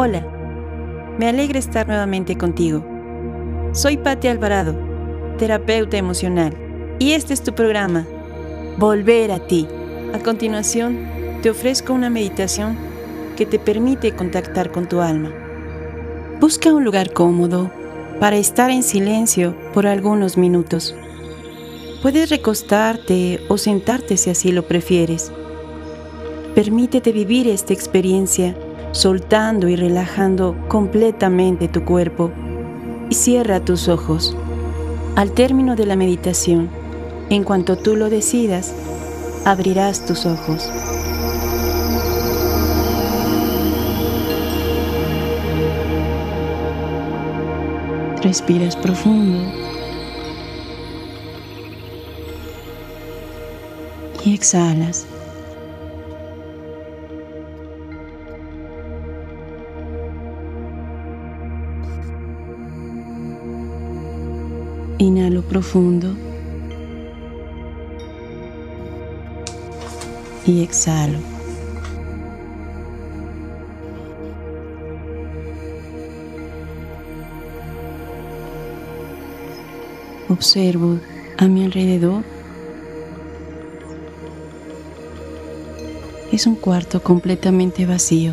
Hola, me alegra estar nuevamente contigo. Soy Patti Alvarado, terapeuta emocional, y este es tu programa, Volver a ti. A continuación, te ofrezco una meditación que te permite contactar con tu alma. Busca un lugar cómodo para estar en silencio por algunos minutos. Puedes recostarte o sentarte si así lo prefieres. Permítete vivir esta experiencia soltando y relajando completamente tu cuerpo y cierra tus ojos. Al término de la meditación, en cuanto tú lo decidas, abrirás tus ojos. Respiras profundo y exhalas. Inhalo profundo. Y exhalo. Observo a mi alrededor. Es un cuarto completamente vacío.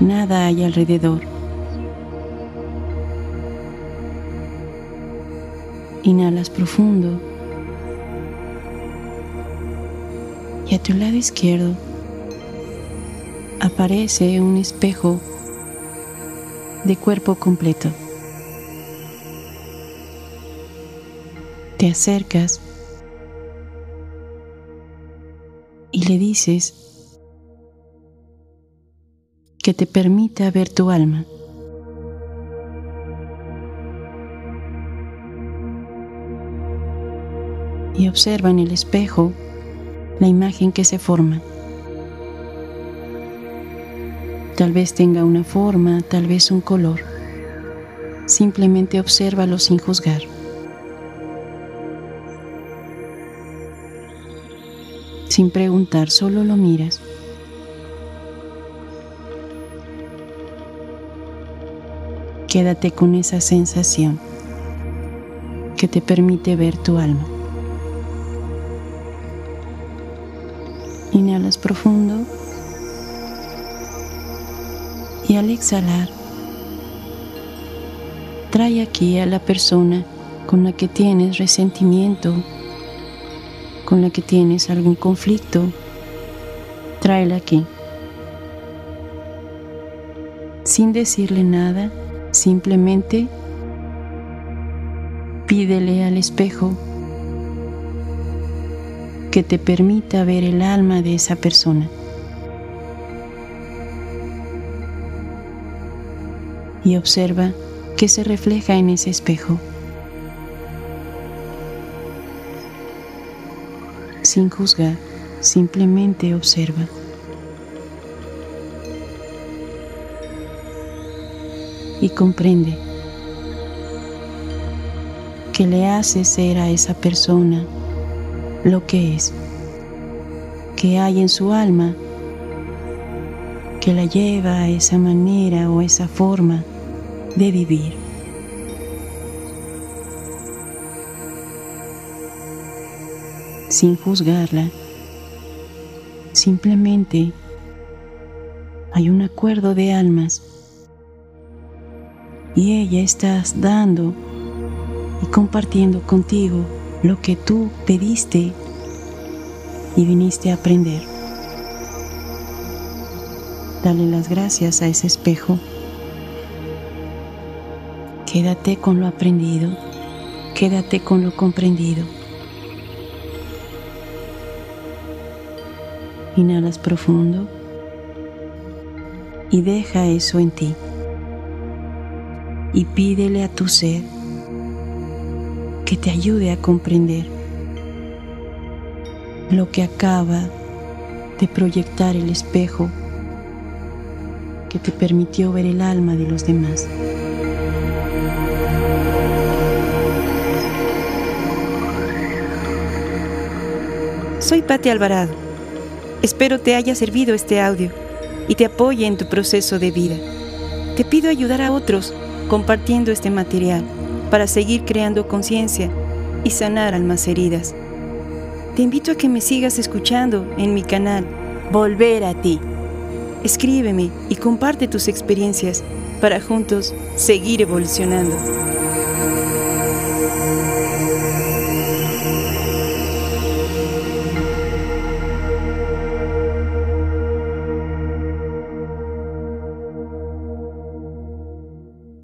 Nada hay alrededor. Inhalas profundo. Y a tu lado izquierdo aparece un espejo de cuerpo completo. Te acercas y le dices que te permita ver tu alma. Y observa en el espejo la imagen que se forma. Tal vez tenga una forma, tal vez un color. Simplemente obsérvalo sin juzgar. Sin preguntar, solo lo miras. Quédate con esa sensación que te permite ver tu alma. Inhalas profundo y al exhalar, trae aquí a la persona con la que tienes resentimiento, con la que tienes algún conflicto, tráela aquí. Sin decirle nada, simplemente pídele al espejo que te permita ver el alma de esa persona. Y observa qué se refleja en ese espejo. Sin juzgar, simplemente observa. Y comprende que le hace ser a esa persona lo que es, que hay en su alma, que la lleva a esa manera o esa forma de vivir. Sin juzgarla, simplemente hay un acuerdo de almas y ella está dando y compartiendo contigo lo que tú pediste y viniste a aprender. Dale las gracias a ese espejo. Quédate con lo aprendido, quédate con lo comprendido. Inhalas profundo y deja eso en ti. Y pídele a tu ser que te ayude a comprender lo que acaba de proyectar el espejo que te permitió ver el alma de los demás. Soy Patti Alvarado, Espero te haya servido este audio y te apoye en tu proceso de vida. Te pido ayudar a otros compartiendo este material para seguir creando conciencia y sanar almas heridas. Te invito a que me sigas escuchando en mi canal Volver a ti. Escríbeme y comparte tus experiencias para juntos seguir evolucionando.